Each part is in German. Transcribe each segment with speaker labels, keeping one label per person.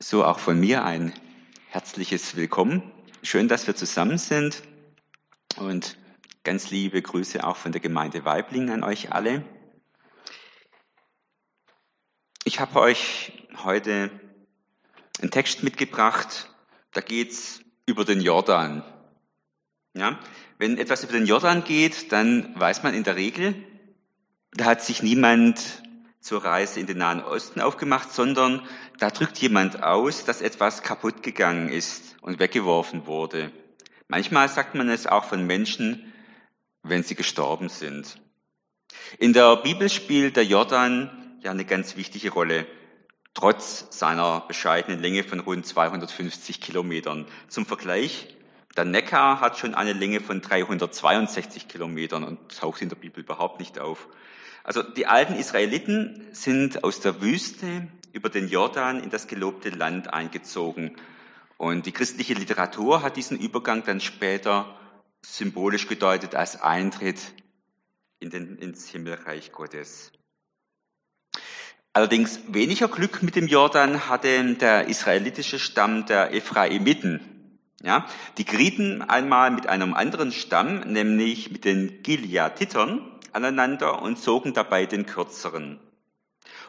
Speaker 1: So auch von mir ein herzliches Willkommen. Schön, dass wir zusammen sind und ganz liebe Grüße auch von der Gemeinde Weibling an euch alle. Ich habe euch heute einen Text mitgebracht, da geht's über den Jordan. Ja, wenn etwas über den Jordan geht, dann weiß man in der Regel, da hat sich niemand zur Reise in den Nahen Osten aufgemacht, sondern da drückt jemand aus, dass etwas kaputt gegangen ist und weggeworfen wurde. Manchmal sagt man es auch von Menschen, wenn sie gestorben sind. In der Bibel spielt der Jordan ja eine ganz wichtige Rolle, trotz seiner bescheidenen Länge von rund 250 Kilometern. Zum Vergleich, der Neckar hat schon eine Länge von 362 Kilometern und taucht in der Bibel überhaupt nicht auf. Also die alten Israeliten sind aus der Wüste über den Jordan in das gelobte Land eingezogen. Und die christliche Literatur hat diesen Übergang dann später symbolisch gedeutet als Eintritt in den, ins Himmelreich Gottes. Allerdings weniger Glück mit dem Jordan hatte der israelitische Stamm der Ephraimiten. Ja, die gerieten einmal mit einem anderen Stamm, nämlich mit den Gileaditern, aneinander und zogen dabei den kürzeren.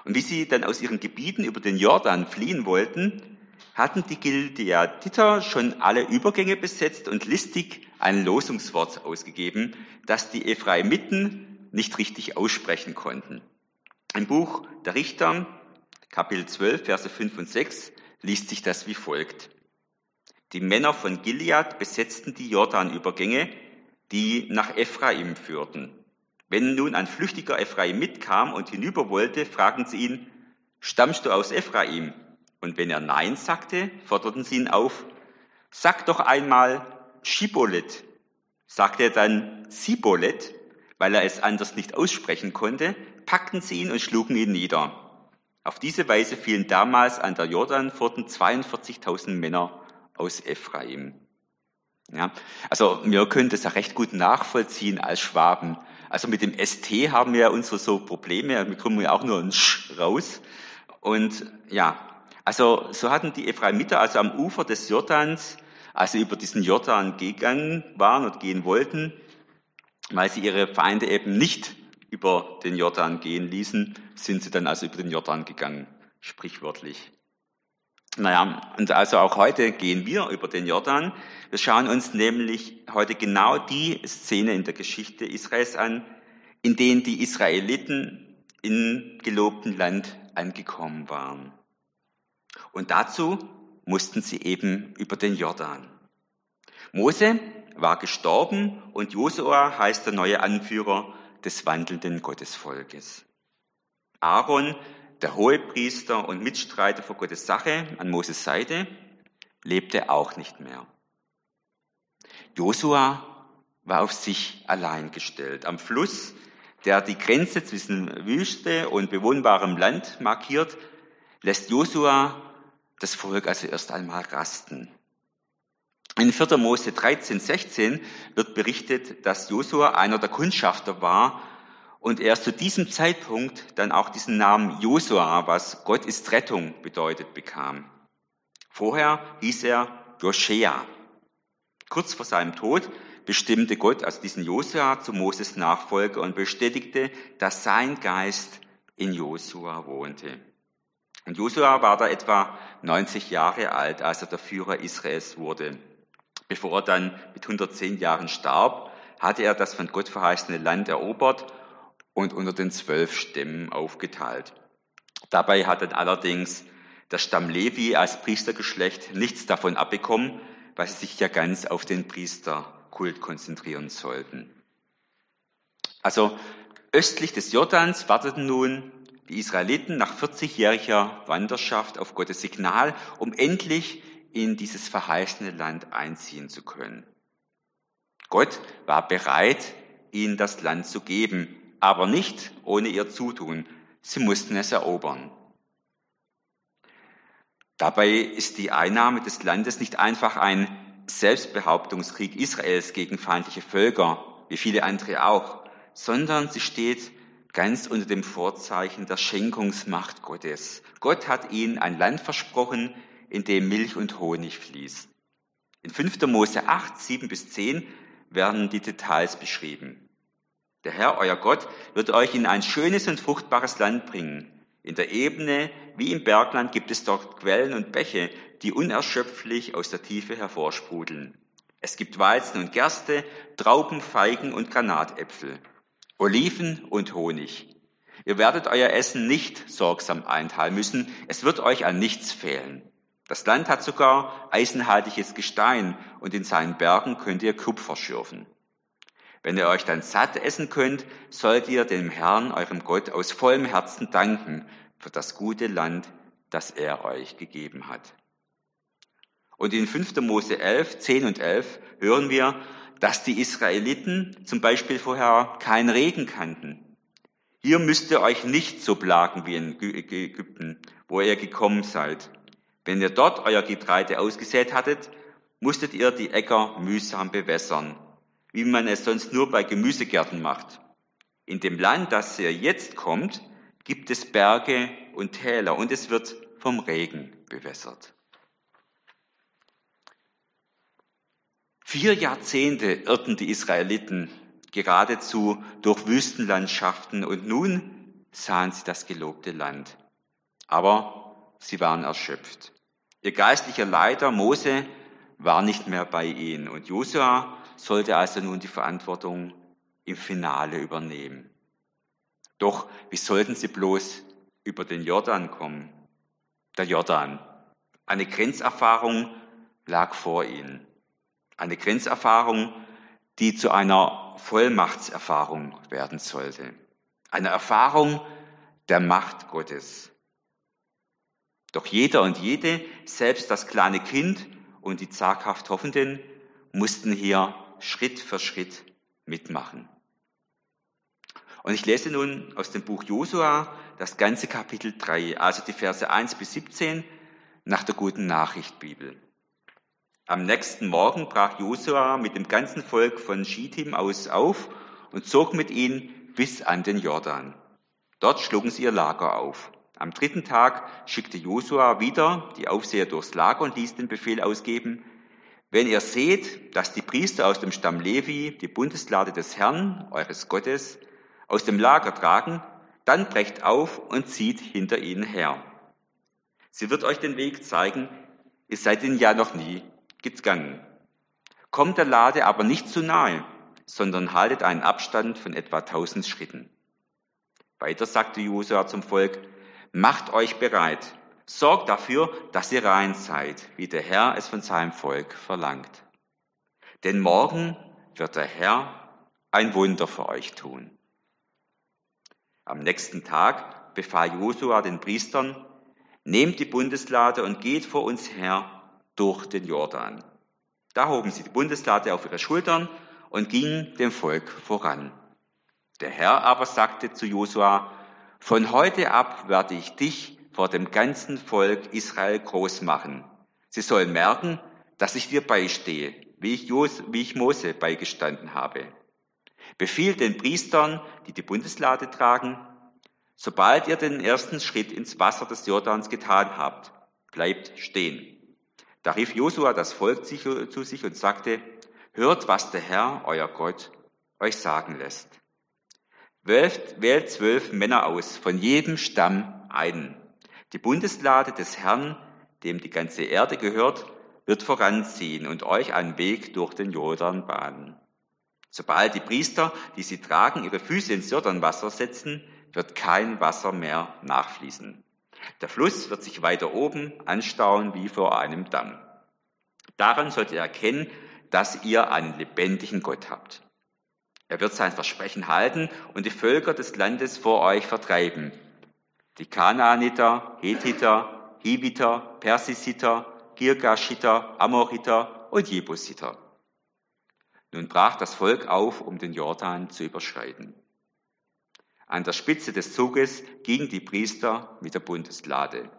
Speaker 1: Und wie sie dann aus ihren Gebieten über den Jordan fliehen wollten, hatten die Gileaditer schon alle Übergänge besetzt und listig ein Losungswort ausgegeben, das die Ephraimiten nicht richtig aussprechen konnten. Im Buch der Richter, Kapitel 12, Verse 5 und 6, liest sich das wie folgt. Die Männer von Gilead besetzten die Jordanübergänge, die nach Ephraim führten. Wenn nun ein flüchtiger Ephraim mitkam und hinüber wollte, fragten sie ihn, stammst du aus Ephraim? Und wenn er Nein sagte, forderten sie ihn auf, sag doch einmal Schibolet. Sagte er dann Sibolet, weil er es anders nicht aussprechen konnte, packten sie ihn und schlugen ihn nieder. Auf diese Weise fielen damals an der Jordanpforten 42.000 Männer aus Ephraim. Ja, also wir können das ja recht gut nachvollziehen als Schwaben. Also mit dem ST haben wir unsere so Probleme, wir kommen ja auch nur ein Sch raus. Und ja, also so hatten die Ephraimiter also am Ufer des Jordans, also über diesen Jordan gegangen waren und gehen wollten, weil sie ihre Feinde eben nicht über den Jordan gehen ließen, sind sie dann also über den Jordan gegangen, sprichwörtlich. Naja, und also auch heute gehen wir über den Jordan. Wir schauen uns nämlich heute genau die Szene in der Geschichte Israels an, in denen die Israeliten im gelobten Land angekommen waren. Und dazu mussten sie eben über den Jordan. Mose war gestorben und Josua heißt der neue Anführer des wandelnden Gottesvolkes. Aaron, der Hohepriester und Mitstreiter vor Gottes Sache an Moses Seite, lebte auch nicht mehr. Josua war auf sich allein gestellt. Am Fluss, der die Grenze zwischen Wüste und bewohnbarem Land markiert, lässt Josua das Volk also erst einmal rasten. In 4. Mose 13, 16 wird berichtet, dass Josua einer der Kundschafter war und er zu diesem Zeitpunkt dann auch diesen Namen Josua, was Gott ist Rettung bedeutet, bekam. Vorher hieß er Joschea. Kurz vor seinem Tod bestimmte Gott also diesen Josua zu Moses Nachfolger und bestätigte, dass sein Geist in Josua wohnte. Und Josua war da etwa 90 Jahre alt, als er der Führer Israels wurde. Bevor er dann mit 110 Jahren starb, hatte er das von Gott verheißene Land erobert und unter den zwölf Stämmen aufgeteilt. Dabei hat dann allerdings der Stamm Levi als Priestergeschlecht nichts davon abbekommen, weil sie sich ja ganz auf den Priesterkult konzentrieren sollten. Also östlich des Jordans warteten nun die Israeliten nach 40-jähriger Wanderschaft auf Gottes Signal, um endlich in dieses verheißene Land einziehen zu können. Gott war bereit, ihnen das Land zu geben, aber nicht ohne ihr Zutun. Sie mussten es erobern. Dabei ist die Einnahme des Landes nicht einfach ein Selbstbehauptungskrieg Israels gegen feindliche Völker, wie viele andere auch, sondern sie steht ganz unter dem Vorzeichen der Schenkungsmacht Gottes. Gott hat ihnen ein Land versprochen, in dem Milch und Honig fließt. In 5. Mose 8, 7 bis 10 werden die Details beschrieben. Der Herr, euer Gott, wird euch in ein schönes und fruchtbares Land bringen. In der Ebene wie im Bergland gibt es dort Quellen und Bäche, die unerschöpflich aus der Tiefe hervorsprudeln. Es gibt Weizen und Gerste, Trauben, Feigen und Granatäpfel, Oliven und Honig. Ihr werdet euer Essen nicht sorgsam einteilen müssen, es wird euch an nichts fehlen. Das Land hat sogar eisenhaltiges Gestein und in seinen Bergen könnt ihr Kupfer schürfen. Wenn ihr euch dann satt essen könnt, sollt ihr dem Herrn, eurem Gott, aus vollem Herzen danken für das gute Land, das er euch gegeben hat. Und in 5. Mose 11, 10 und 11 hören wir, dass die Israeliten zum Beispiel vorher keinen Regen kannten. Hier müsst ihr euch nicht so plagen wie in Ägypten, wo ihr gekommen seid. Wenn ihr dort euer Getreide ausgesät hattet, musstet ihr die Äcker mühsam bewässern, wie man es sonst nur bei Gemüsegärten macht. In dem Land, das ihr jetzt kommt, gibt es Berge und Täler und es wird vom Regen bewässert. Vier Jahrzehnte irrten die Israeliten geradezu durch Wüstenlandschaften und nun sahen sie das gelobte Land. Aber sie waren erschöpft. Ihr geistlicher Leiter Mose war nicht mehr bei ihnen und Josua sollte also nun die Verantwortung im Finale übernehmen. Doch wie sollten sie bloß über den Jordan kommen? Der Jordan. Eine Grenzerfahrung lag vor ihnen. Eine Grenzerfahrung, die zu einer Vollmachtserfahrung werden sollte. Eine Erfahrung der Macht Gottes. Doch jeder und jede, selbst das kleine Kind und die zaghaft Hoffenden, mussten hier Schritt für Schritt mitmachen. Und ich lese nun aus dem Buch Josua das ganze Kapitel 3, also die Verse 1 bis 17 nach der guten Nachricht Bibel. Am nächsten Morgen brach Josua mit dem ganzen Volk von Schittim aus auf und zog mit ihnen bis an den Jordan. Dort schlugen sie ihr Lager auf. Am dritten Tag schickte Josua wieder die Aufseher durchs Lager und ließ den Befehl ausgeben, wenn ihr seht, dass die Priester aus dem Stamm Levi die Bundeslade des Herrn, eures Gottes, aus dem Lager tragen, dann brecht auf und zieht hinter ihnen her. Sie wird euch den Weg zeigen, ihr seid ihn ja noch nie gegangen. Kommt der Lade aber nicht zu nahe, sondern haltet einen Abstand von etwa tausend Schritten. Weiter sagte Josua zum Volk, macht euch bereit, sorgt dafür, dass ihr rein seid, wie der Herr es von seinem Volk verlangt. Denn morgen wird der Herr ein Wunder für euch tun. Am nächsten Tag befahl Josua den Priestern, nehmt die Bundeslade und geht vor uns her durch den Jordan. Da hoben sie die Bundeslade auf ihre Schultern und gingen dem Volk voran. Der Herr aber sagte zu Josua, von heute ab werde ich dich vor dem ganzen Volk Israel groß machen. Sie sollen merken, dass ich dir beistehe, wie ich, Jos, wie ich Mose beigestanden habe. Befiehl den Priestern, die die Bundeslade tragen, sobald ihr den ersten Schritt ins Wasser des Jordans getan habt, bleibt stehen. Da rief Josua das Volk zu sich und sagte, hört, was der Herr, euer Gott, euch sagen lässt. Wählt, wählt zwölf Männer aus, von jedem Stamm einen. Die Bundeslade des Herrn, dem die ganze Erde gehört, wird voranziehen und euch einen Weg durch den Jordan bahnen. Sobald die Priester, die sie tragen, ihre Füße ins Jordanwasser setzen, wird kein Wasser mehr nachfließen. Der Fluss wird sich weiter oben anstauen wie vor einem Damm. Daran sollt ihr erkennen, dass ihr einen lebendigen Gott habt. Er wird sein Versprechen halten und die Völker des Landes vor euch vertreiben. Die Kanaaniter, Hethiter, Hiviter, Persisiter, Girgashiter, Amoriter und Jebusiter. Nun brach das Volk auf, um den Jordan zu überschreiten. An der Spitze des Zuges gingen die Priester mit der Bundeslade.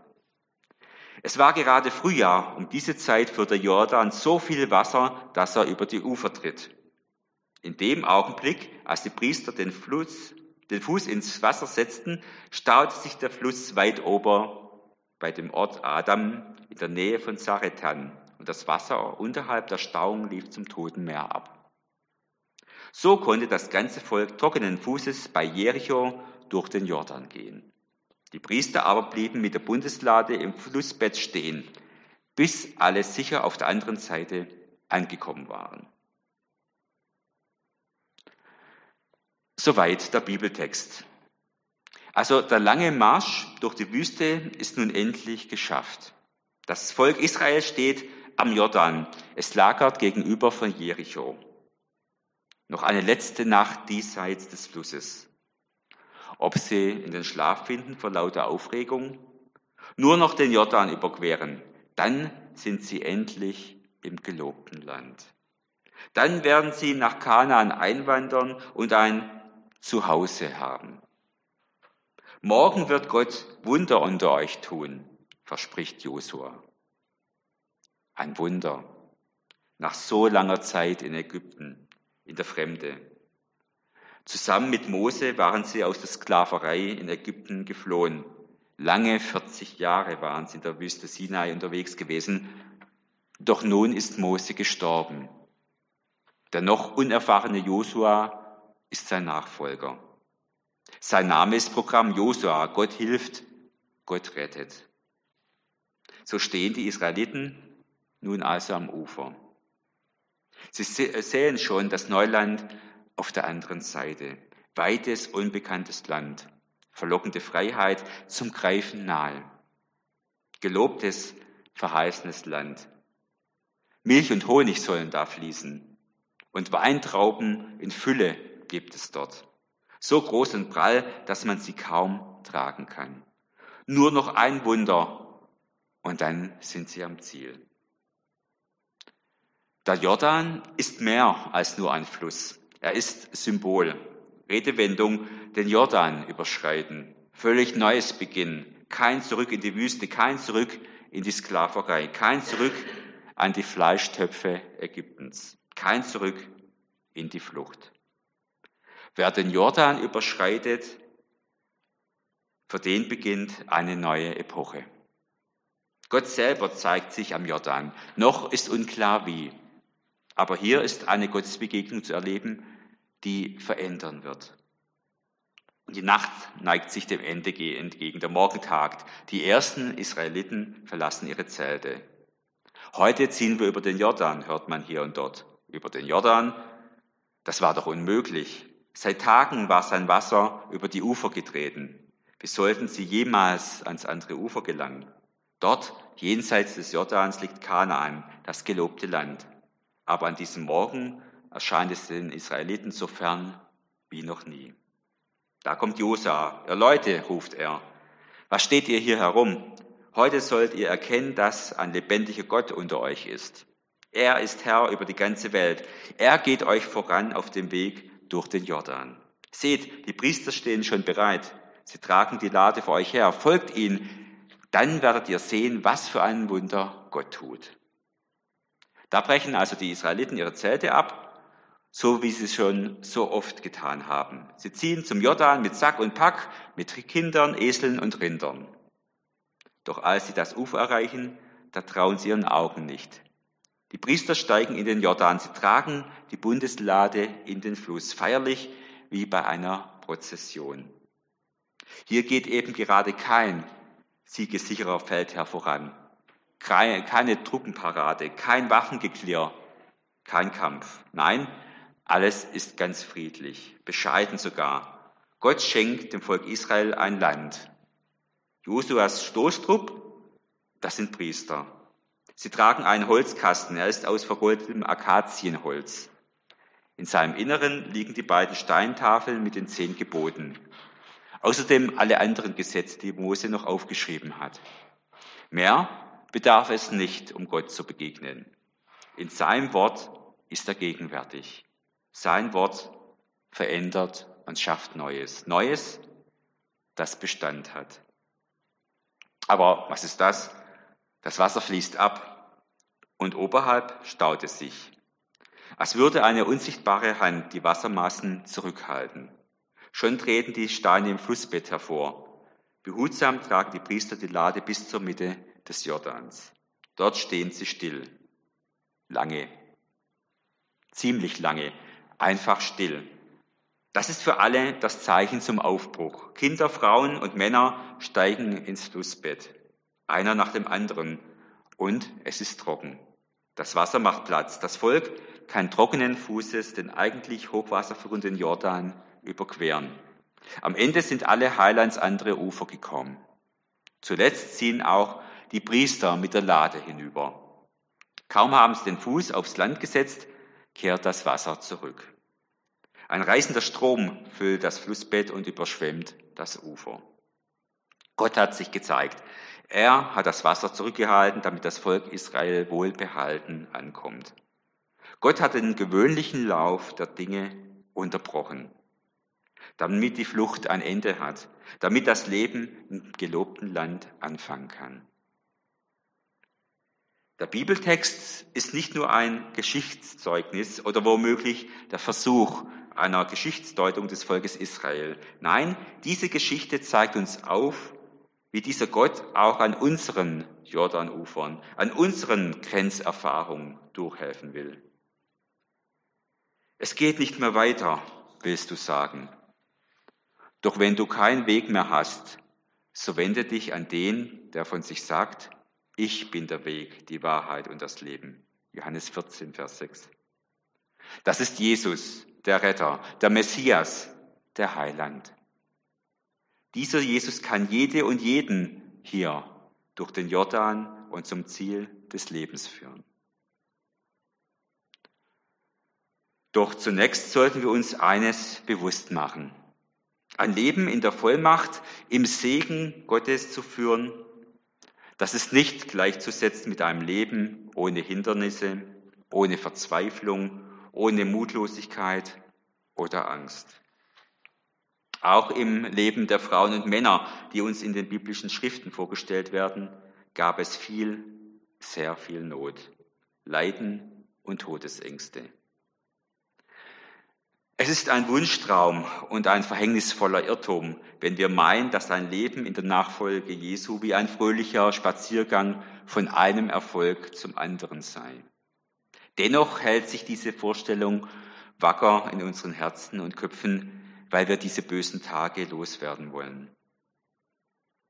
Speaker 1: Es war gerade Frühjahr, um diese Zeit führt der Jordan so viel Wasser, dass er über die Ufer tritt. In dem Augenblick, als die Priester den, Fluss, den Fuß ins Wasser setzten, staute sich der Fluss weit ober bei dem Ort Adam in der Nähe von Saretan und das Wasser unterhalb der Stauung lief zum Toten Meer ab. So konnte das ganze Volk trockenen Fußes bei Jericho durch den Jordan gehen. Die Priester aber blieben mit der Bundeslade im Flussbett stehen, bis alle sicher auf der anderen Seite angekommen waren. Soweit der Bibeltext. Also der lange Marsch durch die Wüste ist nun endlich geschafft. Das Volk Israel steht am Jordan. Es lagert gegenüber von Jericho. Noch eine letzte Nacht diesseits des Flusses. Ob sie in den Schlaf finden vor lauter Aufregung? Nur noch den Jordan überqueren. Dann sind sie endlich im gelobten Land. Dann werden sie nach Kanaan einwandern und ein Zuhause haben. Morgen wird Gott Wunder unter euch tun, verspricht Josua. Ein Wunder. Nach so langer Zeit in Ägypten, in der Fremde. Zusammen mit Mose waren sie aus der Sklaverei in Ägypten geflohen. Lange 40 Jahre waren sie in der Wüste Sinai unterwegs gewesen. Doch nun ist Mose gestorben. Der noch unerfahrene Josua ist sein Nachfolger. Sein Name ist Programm Josua. Gott hilft, Gott rettet. So stehen die Israeliten nun also am Ufer. Sie sehen schon das Neuland auf der anderen Seite. Weites, unbekanntes Land. Verlockende Freiheit zum Greifen nahe. Gelobtes, verheißenes Land. Milch und Honig sollen da fließen. Und Weintrauben in Fülle gibt es dort. So groß und prall, dass man sie kaum tragen kann. Nur noch ein Wunder und dann sind sie am Ziel. Der Jordan ist mehr als nur ein Fluss. Er ist Symbol. Redewendung, den Jordan überschreiten. Völlig neues Beginn. Kein Zurück in die Wüste, kein Zurück in die Sklaverei, kein Zurück an die Fleischtöpfe Ägyptens, kein Zurück in die Flucht. Wer den Jordan überschreitet, für den beginnt eine neue Epoche. Gott selber zeigt sich am Jordan. Noch ist unklar wie. Aber hier ist eine Gottesbegegnung zu erleben, die verändern wird. Die Nacht neigt sich dem Ende entgegen, der Morgen tagt. Die ersten Israeliten verlassen ihre Zelte. Heute ziehen wir über den Jordan, hört man hier und dort. Über den Jordan, das war doch unmöglich. Seit Tagen war sein Wasser über die Ufer getreten. Wie sollten sie jemals ans andere Ufer gelangen? Dort, jenseits des Jordans, liegt Kanaan, das gelobte Land. Aber an diesem Morgen erscheint es den Israeliten so fern wie noch nie. Da kommt Josa. Ihr Leute, ruft er. Was steht ihr hier herum? Heute sollt ihr erkennen, dass ein lebendiger Gott unter euch ist. Er ist Herr über die ganze Welt. Er geht euch voran auf dem Weg durch den Jordan. Seht, die Priester stehen schon bereit. Sie tragen die Lade vor euch her. Folgt ihnen. Dann werdet ihr sehen, was für ein Wunder Gott tut. Da brechen also die Israeliten ihre Zelte ab, so wie sie schon so oft getan haben. Sie ziehen zum Jordan mit Sack und Pack, mit Kindern, Eseln und Rindern. Doch als sie das Ufer erreichen, da trauen sie ihren Augen nicht. Die Priester steigen in den Jordan, sie tragen die Bundeslade in den Fluss, feierlich wie bei einer Prozession. Hier geht eben gerade kein siegesicherer Feldherr voran, keine Truppenparade, kein Waffengeklirr, kein Kampf. Nein, alles ist ganz friedlich, bescheiden sogar. Gott schenkt dem Volk Israel ein Land. Josuas Stoßtrupp, das sind Priester. Sie tragen einen Holzkasten, er ist aus vergoldetem Akazienholz. In seinem Inneren liegen die beiden Steintafeln mit den zehn Geboten. Außerdem alle anderen Gesetze, die Mose noch aufgeschrieben hat. Mehr bedarf es nicht, um Gott zu begegnen. In seinem Wort ist er gegenwärtig. Sein Wort verändert und schafft Neues. Neues, das Bestand hat. Aber was ist das? Das Wasser fließt ab und oberhalb staut es sich. Als würde eine unsichtbare Hand die Wassermassen zurückhalten. Schon treten die Steine im Flussbett hervor. Behutsam tragen die Priester die Lade bis zur Mitte des Jordans. Dort stehen sie still. Lange. Ziemlich lange. Einfach still. Das ist für alle das Zeichen zum Aufbruch. Kinder, Frauen und Männer steigen ins Flussbett. Einer nach dem anderen. Und es ist trocken. Das Wasser macht Platz. Das Volk kann trockenen Fußes den eigentlich hochwasserführenden Jordan überqueren. Am Ende sind alle heil ans andere Ufer gekommen. Zuletzt ziehen auch die Priester mit der Lade hinüber. Kaum haben sie den Fuß aufs Land gesetzt, kehrt das Wasser zurück. Ein reißender Strom füllt das Flussbett und überschwemmt das Ufer. Gott hat sich gezeigt. Er hat das Wasser zurückgehalten, damit das Volk Israel wohlbehalten ankommt. Gott hat den gewöhnlichen Lauf der Dinge unterbrochen, damit die Flucht ein Ende hat, damit das Leben im gelobten Land anfangen kann. Der Bibeltext ist nicht nur ein Geschichtszeugnis oder womöglich der Versuch einer Geschichtsdeutung des Volkes Israel. Nein, diese Geschichte zeigt uns auf, wie dieser Gott auch an unseren Jordanufern, an unseren Grenzerfahrungen durchhelfen will. Es geht nicht mehr weiter, willst du sagen. Doch wenn du keinen Weg mehr hast, so wende dich an den, der von sich sagt, ich bin der Weg, die Wahrheit und das Leben. Johannes 14, Vers 6. Das ist Jesus, der Retter, der Messias, der Heiland. Dieser Jesus kann jede und jeden hier durch den Jordan und zum Ziel des Lebens führen. Doch zunächst sollten wir uns eines bewusst machen. Ein Leben in der Vollmacht, im Segen Gottes zu führen, das ist nicht gleichzusetzen mit einem Leben ohne Hindernisse, ohne Verzweiflung, ohne Mutlosigkeit oder Angst. Auch im Leben der Frauen und Männer, die uns in den biblischen Schriften vorgestellt werden, gab es viel, sehr viel Not, Leiden und Todesängste. Es ist ein Wunschtraum und ein verhängnisvoller Irrtum, wenn wir meinen, dass ein Leben in der Nachfolge Jesu wie ein fröhlicher Spaziergang von einem Erfolg zum anderen sei. Dennoch hält sich diese Vorstellung wacker in unseren Herzen und Köpfen, weil wir diese bösen Tage loswerden wollen.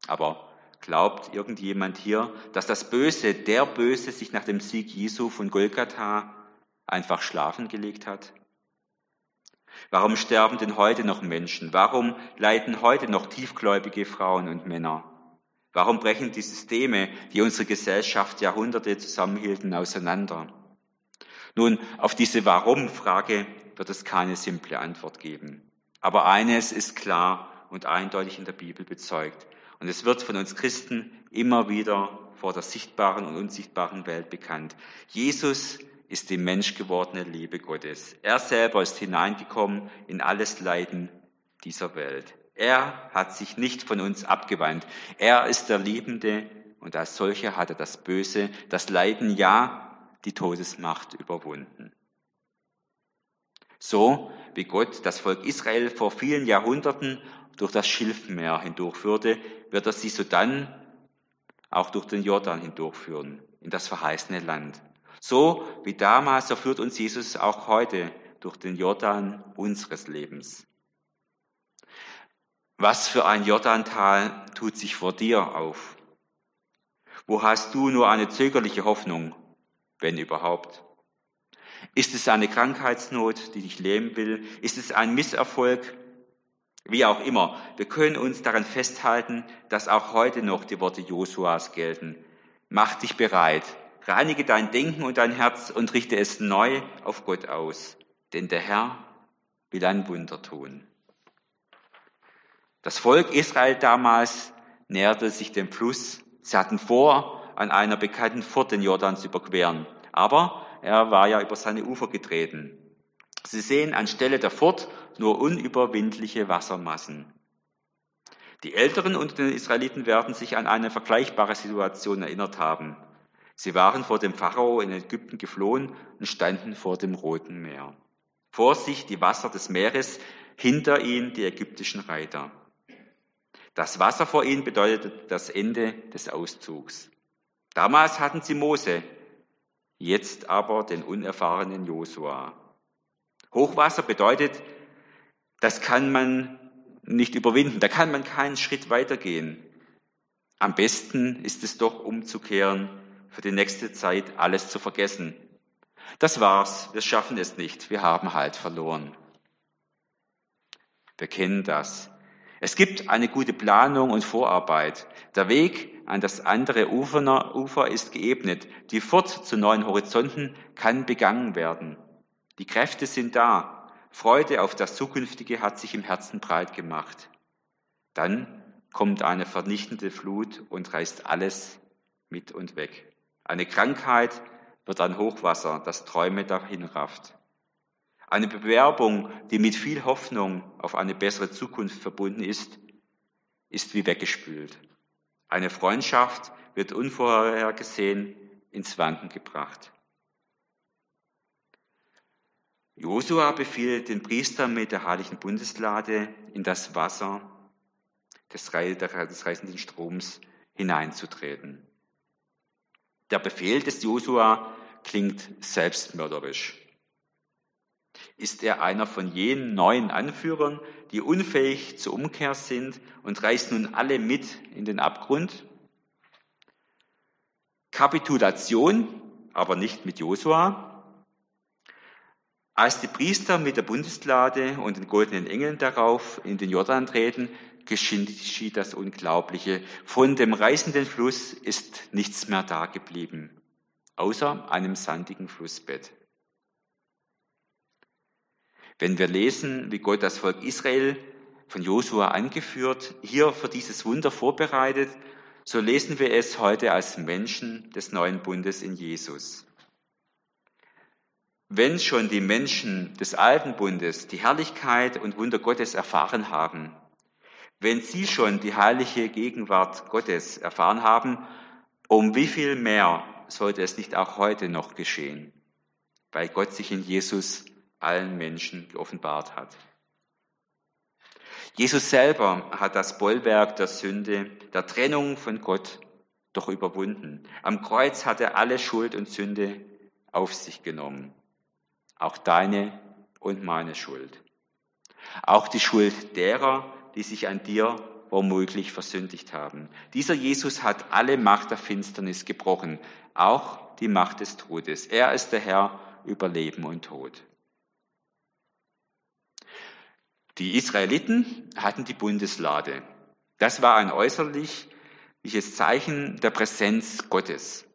Speaker 1: Aber glaubt irgendjemand hier, dass das Böse, der Böse, sich nach dem Sieg Jesu von Golgatha einfach schlafen gelegt hat? Warum sterben denn heute noch Menschen? Warum leiden heute noch tiefgläubige Frauen und Männer? Warum brechen die Systeme, die unsere Gesellschaft Jahrhunderte zusammenhielten, auseinander? Nun, auf diese Warum-Frage wird es keine simple Antwort geben. Aber eines ist klar und eindeutig in der Bibel bezeugt. Und es wird von uns Christen immer wieder vor der sichtbaren und unsichtbaren Welt bekannt. Jesus ist die menschgewordene Liebe Gottes. Er selber ist hineingekommen in alles Leiden dieser Welt. Er hat sich nicht von uns abgewandt. Er ist der Liebende und als solcher hat er das Böse, das Leiden, ja, die Todesmacht überwunden. So wie Gott das Volk Israel vor vielen Jahrhunderten durch das Schilfmeer hindurchführte, wird er sie sodann auch durch den Jordan hindurchführen, in das verheißene Land. So wie damals, so führt uns Jesus auch heute durch den Jordan unseres Lebens. Was für ein Jordantal tut sich vor dir auf? Wo hast du nur eine zögerliche Hoffnung, wenn überhaupt? Ist es eine Krankheitsnot, die dich lähmen will? Ist es ein Misserfolg? Wie auch immer, wir können uns daran festhalten, dass auch heute noch die Worte Josuas gelten. Mach dich bereit, Reinige dein Denken und dein Herz und richte es neu auf Gott aus, denn der Herr will ein Wunder tun. Das Volk Israel damals näherte sich dem Fluss. Sie hatten vor, an einer bekannten Furt den Jordan zu überqueren. Aber er war ja über seine Ufer getreten. Sie sehen anstelle der Furt nur unüberwindliche Wassermassen. Die Älteren unter den Israeliten werden sich an eine vergleichbare Situation erinnert haben. Sie waren vor dem Pharao in Ägypten geflohen und standen vor dem Roten Meer. Vor sich die Wasser des Meeres, hinter ihnen die ägyptischen Reiter. Das Wasser vor ihnen bedeutete das Ende des Auszugs. Damals hatten sie Mose, jetzt aber den unerfahrenen Josua. Hochwasser bedeutet, das kann man nicht überwinden, da kann man keinen Schritt weitergehen. Am besten ist es doch umzukehren, für die nächste Zeit alles zu vergessen. Das war's, wir schaffen es nicht, wir haben halt verloren. Wir kennen das. Es gibt eine gute Planung und Vorarbeit. Der Weg an das andere Ufer ist geebnet. Die Furt zu neuen Horizonten kann begangen werden. Die Kräfte sind da. Freude auf das Zukünftige hat sich im Herzen breit gemacht. Dann kommt eine vernichtende Flut und reißt alles mit und weg. Eine Krankheit wird ein Hochwasser, das Träume dahin rafft. Eine Bewerbung, die mit viel Hoffnung auf eine bessere Zukunft verbunden ist, ist wie weggespült. Eine Freundschaft wird unvorhergesehen ins Wanken gebracht. Josua befiehlt den Priestern mit der heiligen Bundeslade in das Wasser des, reißenden Stroms hineinzutreten. Der Befehl des Josua klingt selbstmörderisch. Ist er einer von jenen neuen Anführern, die unfähig zur Umkehr sind und reißt nun alle mit in den Abgrund? Kapitulation, aber nicht mit Josua. Als die Priester mit der Bundeslade und den goldenen Engeln darauf in den Jordan treten, geschieht das Unglaubliche. Von dem reißenden Fluss ist nichts mehr da geblieben, außer einem sandigen Flussbett. Wenn wir lesen, wie Gott das Volk Israel von Josua angeführt, hier für dieses Wunder vorbereitet, so lesen wir es heute als Menschen des neuen Bundes in Jesus. Wenn schon die Menschen des alten Bundes die Herrlichkeit und Wunder Gottes erfahren haben, wenn sie schon die heilige Gegenwart Gottes erfahren haben, um wie viel mehr sollte es nicht auch heute noch geschehen, weil Gott sich in Jesus allen Menschen geoffenbart hat. Jesus selber hat das Bollwerk der Sünde, der Trennung von Gott doch überwunden. Am Kreuz hat er alle Schuld und Sünde auf sich genommen. Auch deine und meine Schuld. Auch die Schuld derer, die sich an dir womöglich versündigt haben. Dieser Jesus hat alle Macht der Finsternis gebrochen, auch die Macht des Todes. Er ist der Herr über Leben und Tod. Die Israeliten hatten die Bundeslade. Das war ein äußerliches Zeichen der Präsenz Gottes.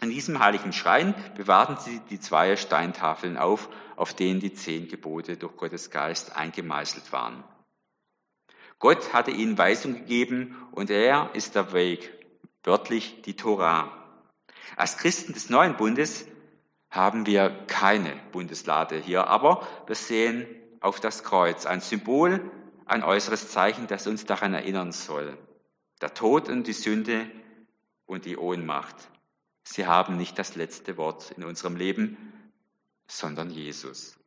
Speaker 1: In diesem heiligen Schrein bewahrten sie die zwei Steintafeln auf, auf denen die zehn Gebote durch Gottes Geist eingemeißelt waren. Gott hatte ihnen Weisung gegeben und er ist der Weg, wörtlich die Tora. Als Christen des neuen Bundes haben wir keine Bundeslade hier, aber wir sehen auf das Kreuz, ein Symbol, ein äußeres Zeichen, das uns daran erinnern soll. Der Tod und die Sünde und die Ohnmacht. Sie haben nicht das letzte Wort in unserem Leben, sondern Jesus.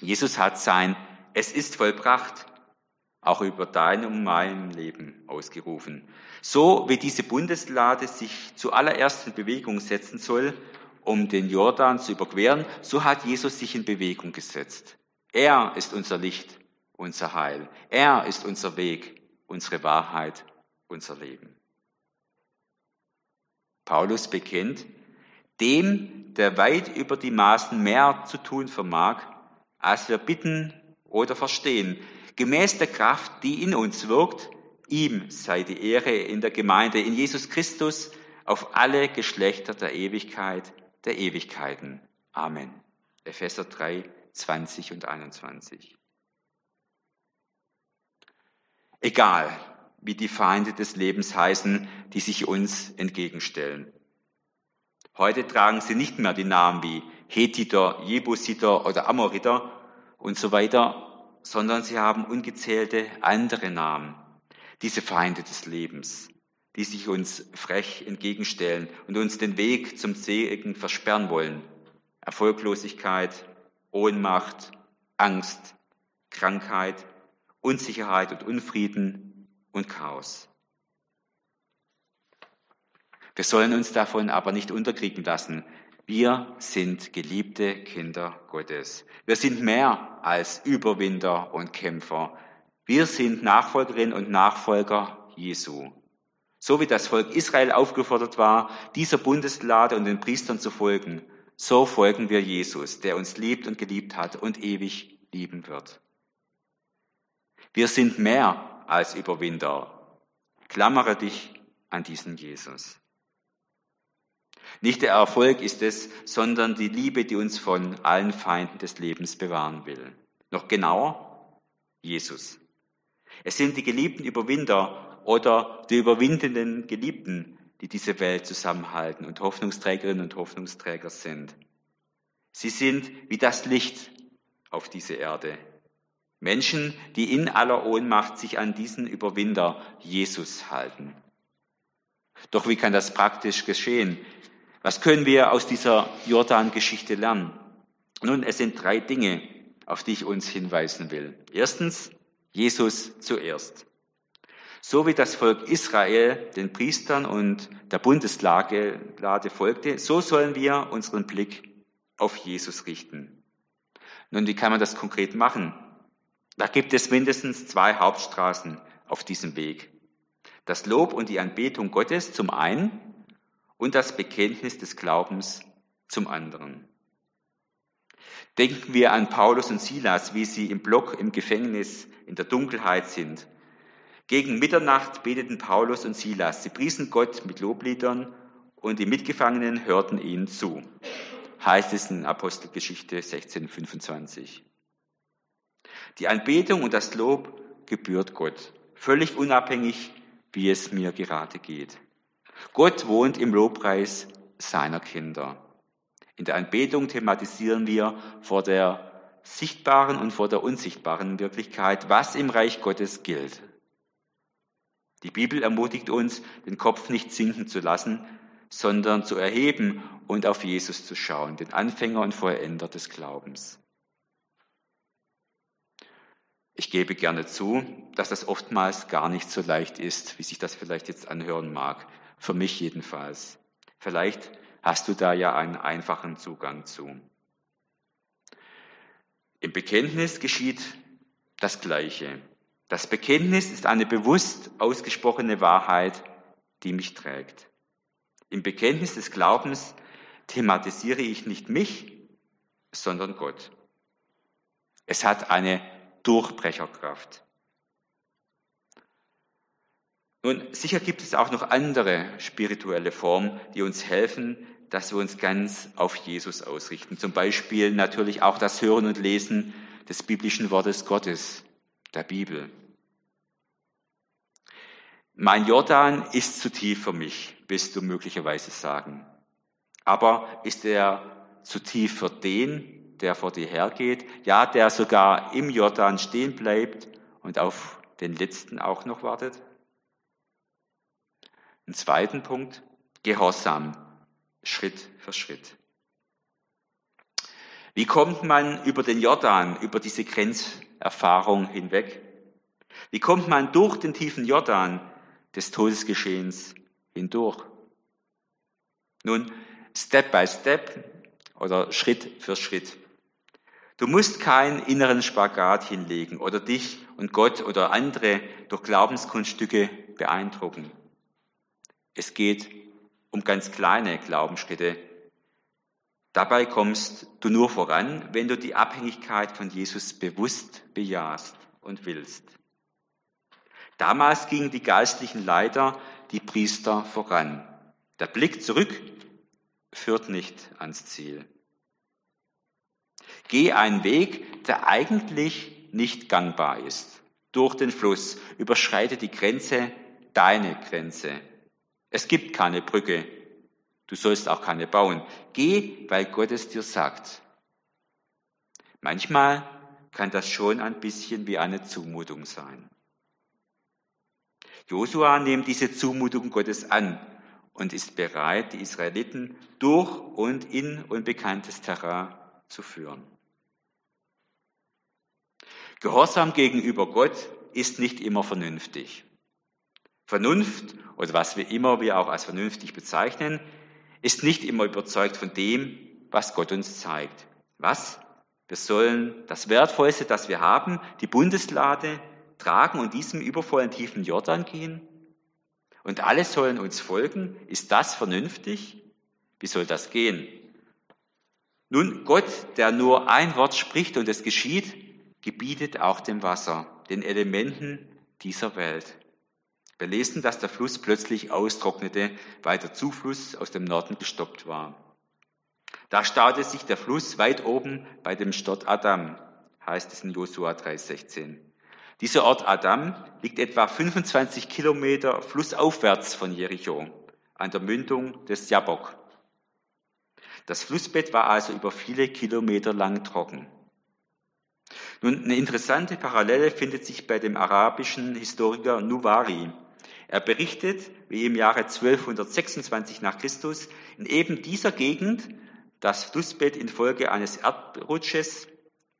Speaker 1: Jesus hat sein Es ist vollbracht auch über dein und mein Leben ausgerufen. So wie diese Bundeslade sich zuallererst in Bewegung setzen soll, um den Jordan zu überqueren, so hat Jesus sich in Bewegung gesetzt. Er ist unser Licht, unser Heil. Er ist unser Weg, unsere Wahrheit, unser Leben. Paulus bekennt, dem, der weit über die Maßen mehr zu tun vermag, als wir bitten oder verstehen, gemäß der Kraft, die in uns wirkt, ihm sei die Ehre in der Gemeinde, in Jesus Christus, auf alle Geschlechter der Ewigkeit, der Ewigkeiten. Amen. Epheser 3, 20 und 21. Egal, wie die Feinde des Lebens heißen, die sich uns entgegenstellen. Heute tragen sie nicht mehr die Namen wie Hethiter, Jebusiter oder Amoriter und so weiter, sondern sie haben ungezählte andere Namen. Diese Feinde des Lebens, die sich uns frech entgegenstellen und uns den Weg zum Segen versperren wollen. Erfolglosigkeit, Ohnmacht, Angst, Krankheit, Unsicherheit und Unfrieden und Chaos. Wir sollen uns davon aber nicht unterkriegen lassen. Wir sind geliebte Kinder Gottes. Wir sind mehr als Überwinder und Kämpfer. Wir sind Nachfolgerinnen und Nachfolger Jesu. So wie das Volk Israel aufgefordert war, dieser Bundeslade und den Priestern zu folgen, so folgen wir Jesus, der uns liebt und geliebt hat und ewig lieben wird. Wir sind mehr als Überwinder. Klammere dich an diesen Jesus. Nicht der Erfolg ist es, sondern die Liebe, die uns von allen Feinden des Lebens bewahren will. Noch genauer, Jesus. Es sind die geliebten Überwinder oder die überwindenden Geliebten, die diese Welt zusammenhalten und Hoffnungsträgerinnen und Hoffnungsträger sind. Sie sind wie das Licht auf diese Erde. Menschen, die in aller Ohnmacht sich an diesen Überwinder Jesus halten. Doch wie kann das praktisch geschehen? Was können wir aus dieser Jordan-Geschichte lernen? Nun, es sind drei Dinge, auf die ich uns hinweisen will. Erstens, Jesus zuerst. So wie das Volk Israel den Priestern und der Bundeslade folgte, so sollen wir unseren Blick auf Jesus richten. Nun, wie kann man das konkret machen? Da gibt es mindestens zwei Hauptstraßen auf diesem Weg. Das Lob und die Anbetung Gottes zum einen und das Bekenntnis des Glaubens zum anderen. Denken wir an Paulus und Silas, wie sie im Block im Gefängnis in der Dunkelheit sind. Gegen Mitternacht beteten Paulus und Silas. Sie priesen Gott mit Lobliedern und die Mitgefangenen hörten ihnen zu. Heißt es in Apostelgeschichte 16,25. Die Anbetung und das Lob gebührt Gott, völlig unabhängig, wie es mir gerade geht. Gott wohnt im Lobpreis seiner Kinder. In der Anbetung thematisieren wir vor der sichtbaren und vor der unsichtbaren Wirklichkeit, was im Reich Gottes gilt. Die Bibel ermutigt uns, den Kopf nicht sinken zu lassen, sondern zu erheben und auf Jesus zu schauen, den Anfänger und Vollender des Glaubens. Ich gebe gerne zu, dass das oftmals gar nicht so leicht ist, wie sich das vielleicht jetzt anhören mag. Für mich jedenfalls. Vielleicht hast du da ja einen einfachen Zugang zu. Im Bekenntnis geschieht das Gleiche. Das Bekenntnis ist eine bewusst ausgesprochene Wahrheit, die mich trägt. Im Bekenntnis des Glaubens thematisiere ich nicht mich, sondern Gott. Es hat eine Durchbrecherkraft. Nun, sicher gibt es auch noch andere spirituelle Formen, die uns helfen, dass wir uns ganz auf Jesus ausrichten. Zum Beispiel natürlich auch das Hören und Lesen des biblischen Wortes Gottes, der Bibel. Mein Jordan ist zu tief für mich, wirst du möglicherweise sagen. Aber ist er zu tief für den, der vor dir hergeht? Ja, der sogar im Jordan stehen bleibt und auf den letzten auch noch wartet? Ein zweiten Punkt, Gehorsam, Schritt für Schritt. Wie kommt man über den Jordan, über diese Grenzerfahrung hinweg? Wie kommt man durch den tiefen Jordan des Todesgeschehens hindurch? Nun, Step by Step oder Schritt für Schritt. Du musst keinen inneren Spagat hinlegen oder dich und Gott oder andere durch Glaubenskunststücke beeindrucken. Es geht um ganz kleine Glaubensschritte. Dabei kommst du nur voran, wenn du die Abhängigkeit von Jesus bewusst bejahst und willst. Damals gingen die geistlichen Leiter, die Priester voran. Der Blick zurück führt nicht ans Ziel. Geh einen Weg, der eigentlich nicht gangbar ist. Durch den Fluss überschreite die Grenze, deine Grenze, es gibt keine Brücke. Du sollst auch keine bauen. Geh, weil Gott es dir sagt. Manchmal kann das schon ein bisschen wie eine Zumutung sein. Josua nimmt diese Zumutung Gottes an und ist bereit, die Israeliten durch und in unbekanntes Terrain zu führen. Gehorsam gegenüber Gott ist nicht immer vernünftig. Vernunft oder was wir immer wir auch als vernünftig bezeichnen, ist nicht immer überzeugt von dem, was Gott uns zeigt. Was? Wir sollen das Wertvollste, das wir haben, die Bundeslade, tragen und diesem übervollen tiefen Jordan gehen? Und alle sollen uns folgen? Ist das vernünftig? Wie soll das gehen? Nun, Gott, der nur ein Wort spricht und es geschieht, gebietet auch dem Wasser, den Elementen dieser Welt. Wir lesen, dass der Fluss plötzlich austrocknete, weil der Zufluss aus dem Norden gestoppt war. Da staute sich der Fluss weit oben bei dem Stott Adam, heißt es in Josua 3,16. Dieser Ort Adam liegt etwa 25 Kilometer flussaufwärts von Jericho, an der Mündung des Jabbok. Das Flussbett war also über viele Kilometer lang trocken. Nun, eine interessante Parallele findet sich bei dem arabischen Historiker Nuvari. Er berichtet, wie im Jahre 1226 nach Christus in eben dieser Gegend das Flussbett infolge eines Erdrutsches,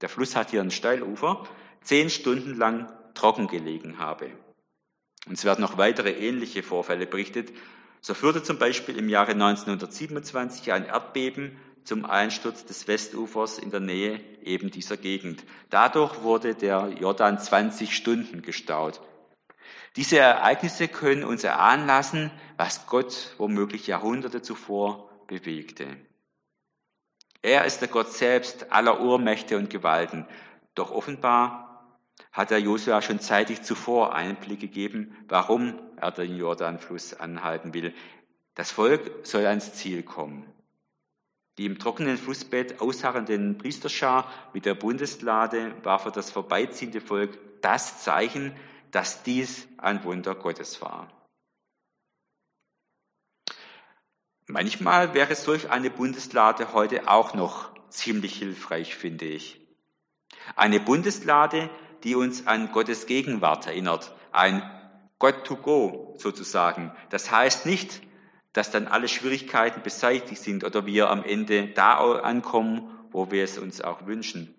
Speaker 1: der Fluss hat hier ein Steilufer, zehn Stunden lang trocken gelegen habe. Und es werden noch weitere ähnliche Vorfälle berichtet. So führte zum Beispiel im Jahre 1927 ein Erdbeben zum Einsturz des Westufers in der Nähe eben dieser Gegend. Dadurch wurde der Jordan 20 Stunden gestaut. Diese Ereignisse können uns erahnen lassen, was Gott womöglich Jahrhunderte zuvor bewegte. Er ist der Gott selbst aller Urmächte und Gewalten. Doch offenbar hat er Josua schon zeitig zuvor Einblick gegeben, warum er den Jordanfluss anhalten will. Das Volk soll ans Ziel kommen. Die im trockenen Flussbett ausharrenden Priesterschar mit der Bundeslade war für das vorbeiziehende Volk das Zeichen, dass dies ein Wunder Gottes war. Manchmal wäre solch eine Bundeslade heute auch noch ziemlich hilfreich, finde ich. Eine Bundeslade, die uns an Gottes Gegenwart erinnert, ein God to go sozusagen. Das heißt nicht, dass dann alle Schwierigkeiten beseitigt sind oder wir am Ende da ankommen, wo wir es uns auch wünschen.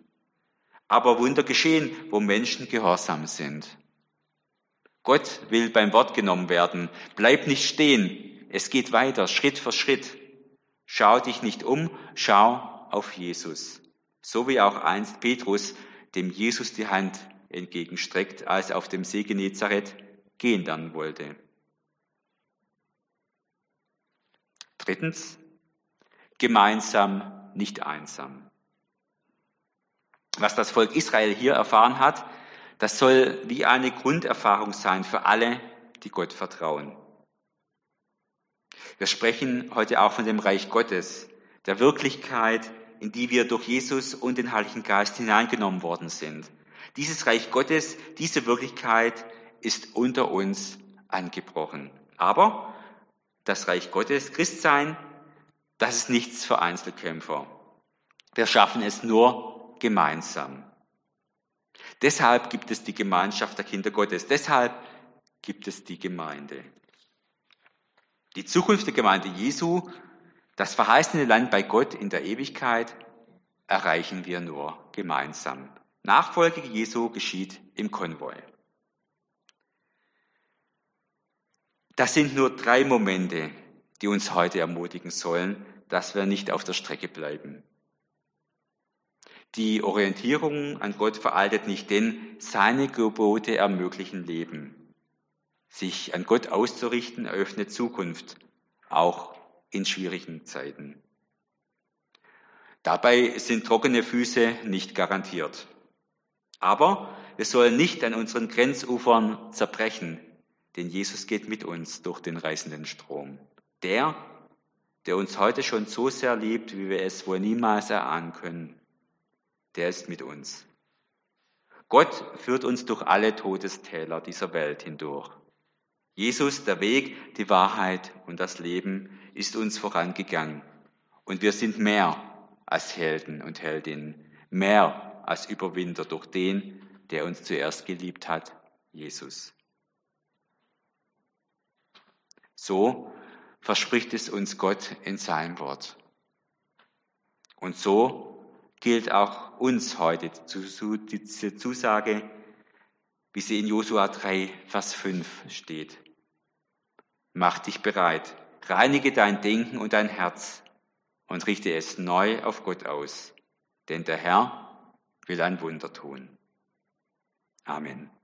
Speaker 1: Aber Wunder geschehen, wo Menschen gehorsam sind. Gott will beim Wort genommen werden. Bleib nicht stehen. Es geht weiter, Schritt für Schritt. Schau dich nicht um, schau auf Jesus. So wie auch einst Petrus dem Jesus die Hand entgegenstreckt, als er auf dem See Genezareth gehen lernen wollte. Drittens, gemeinsam, nicht einsam. Was das Volk Israel hier erfahren hat, das soll wie eine Grunderfahrung sein für alle, die Gott vertrauen. Wir sprechen heute auch von dem Reich Gottes, der Wirklichkeit, in die wir durch Jesus und den Heiligen Geist hineingenommen worden sind. Dieses Reich Gottes, diese Wirklichkeit ist unter uns angebrochen. Aber das Reich Gottes, Christsein, das ist nichts für Einzelkämpfer. Wir schaffen es nur gemeinsam. Deshalb gibt es die Gemeinschaft der Kinder Gottes. Deshalb gibt es die Gemeinde. Die Zukunft der Gemeinde Jesu, das verheißene Land bei Gott in der Ewigkeit, erreichen wir nur gemeinsam. Nachfolge Jesu geschieht im Konvoi. Das sind nur drei Momente, die uns heute ermutigen sollen, dass wir nicht auf der Strecke bleiben. Die Orientierung an Gott veraltet nicht, denn seine Gebote ermöglichen Leben. Sich an Gott auszurichten eröffnet Zukunft, auch in schwierigen Zeiten. Dabei sind trockene Füße nicht garantiert. Aber wir sollen nicht an unseren Grenzufern zerbrechen, denn Jesus geht mit uns durch den reißenden Strom. Der, der uns heute schon so sehr liebt, wie wir es wohl niemals erahnen können, der ist mit uns. Gott führt uns durch alle Todestäler dieser Welt hindurch. Jesus, der Weg, die Wahrheit und das Leben, ist uns vorangegangen. Und wir sind mehr als Helden und Heldinnen, mehr als Überwinder durch den, der uns zuerst geliebt hat, Jesus. So verspricht es uns Gott in seinem Wort. Und so gilt auch uns heute diese Zusage, wie sie in Josua 3, Vers 5 steht. Mach dich bereit, reinige dein Denken und dein Herz und richte es neu auf Gott aus, denn der Herr will ein Wunder tun. Amen.